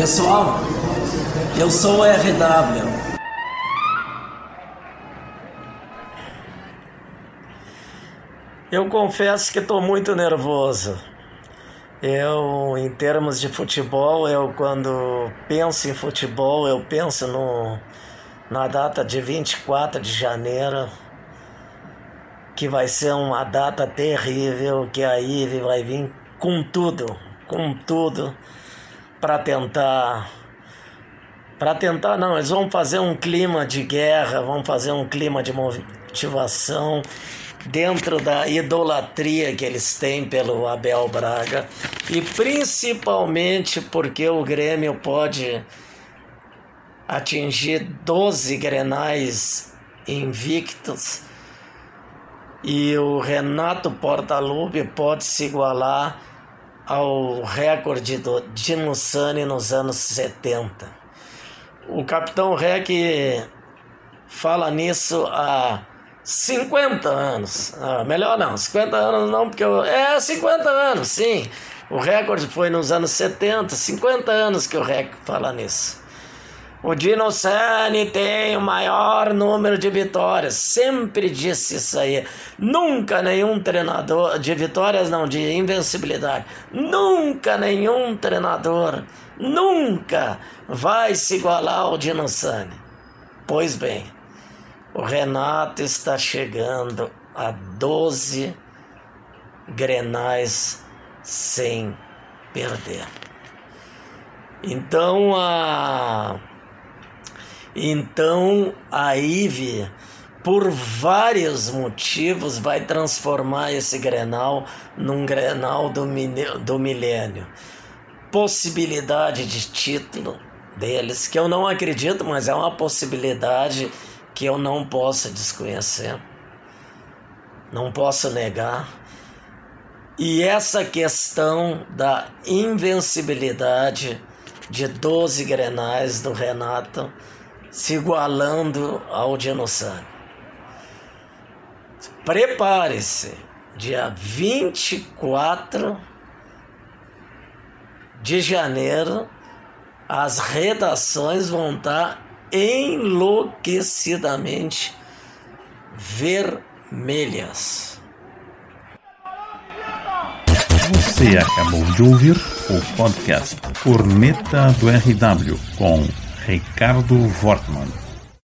Pessoal, eu sou o RW. Eu confesso que estou muito nervoso. Eu, em termos de futebol, eu quando penso em futebol, eu penso no, na data de 24 de janeiro, que vai ser uma data terrível, que a IVE vai vir com tudo, com tudo para tentar para tentar não, eles vão fazer um clima de guerra, vão fazer um clima de motivação dentro da idolatria que eles têm pelo Abel Braga e principalmente porque o Grêmio pode atingir 12 grenais invictos e o Renato Portaluppi pode se igualar ao recorde do Dino Sani nos anos 70. O Capitão Rec fala nisso há 50 anos. Ah, melhor não, 50 anos não, porque eu, é 50 anos, sim. O recorde foi nos anos 70, 50 anos que o Rec fala nisso. O Dino Sani tem o maior número de vitórias. Sempre disse isso aí. Nunca nenhum treinador. De vitórias, não, de invencibilidade. Nunca nenhum treinador. Nunca vai se igualar ao Dino Sani. Pois bem, o Renato está chegando a 12 grenais sem perder. Então a então a IVE, por vários motivos, vai transformar esse Grenal num Grenal do, do milênio. Possibilidade de título deles, que eu não acredito, mas é uma possibilidade que eu não posso desconhecer, não posso negar. E essa questão da invencibilidade de 12 grenais do Renato se igualando ao Dinossano. Prepare-se, dia 24 de janeiro, as redações vão estar enlouquecidamente vermelhas. Você acabou de ouvir o podcast Corneta do RW com Ricardo Wortmann.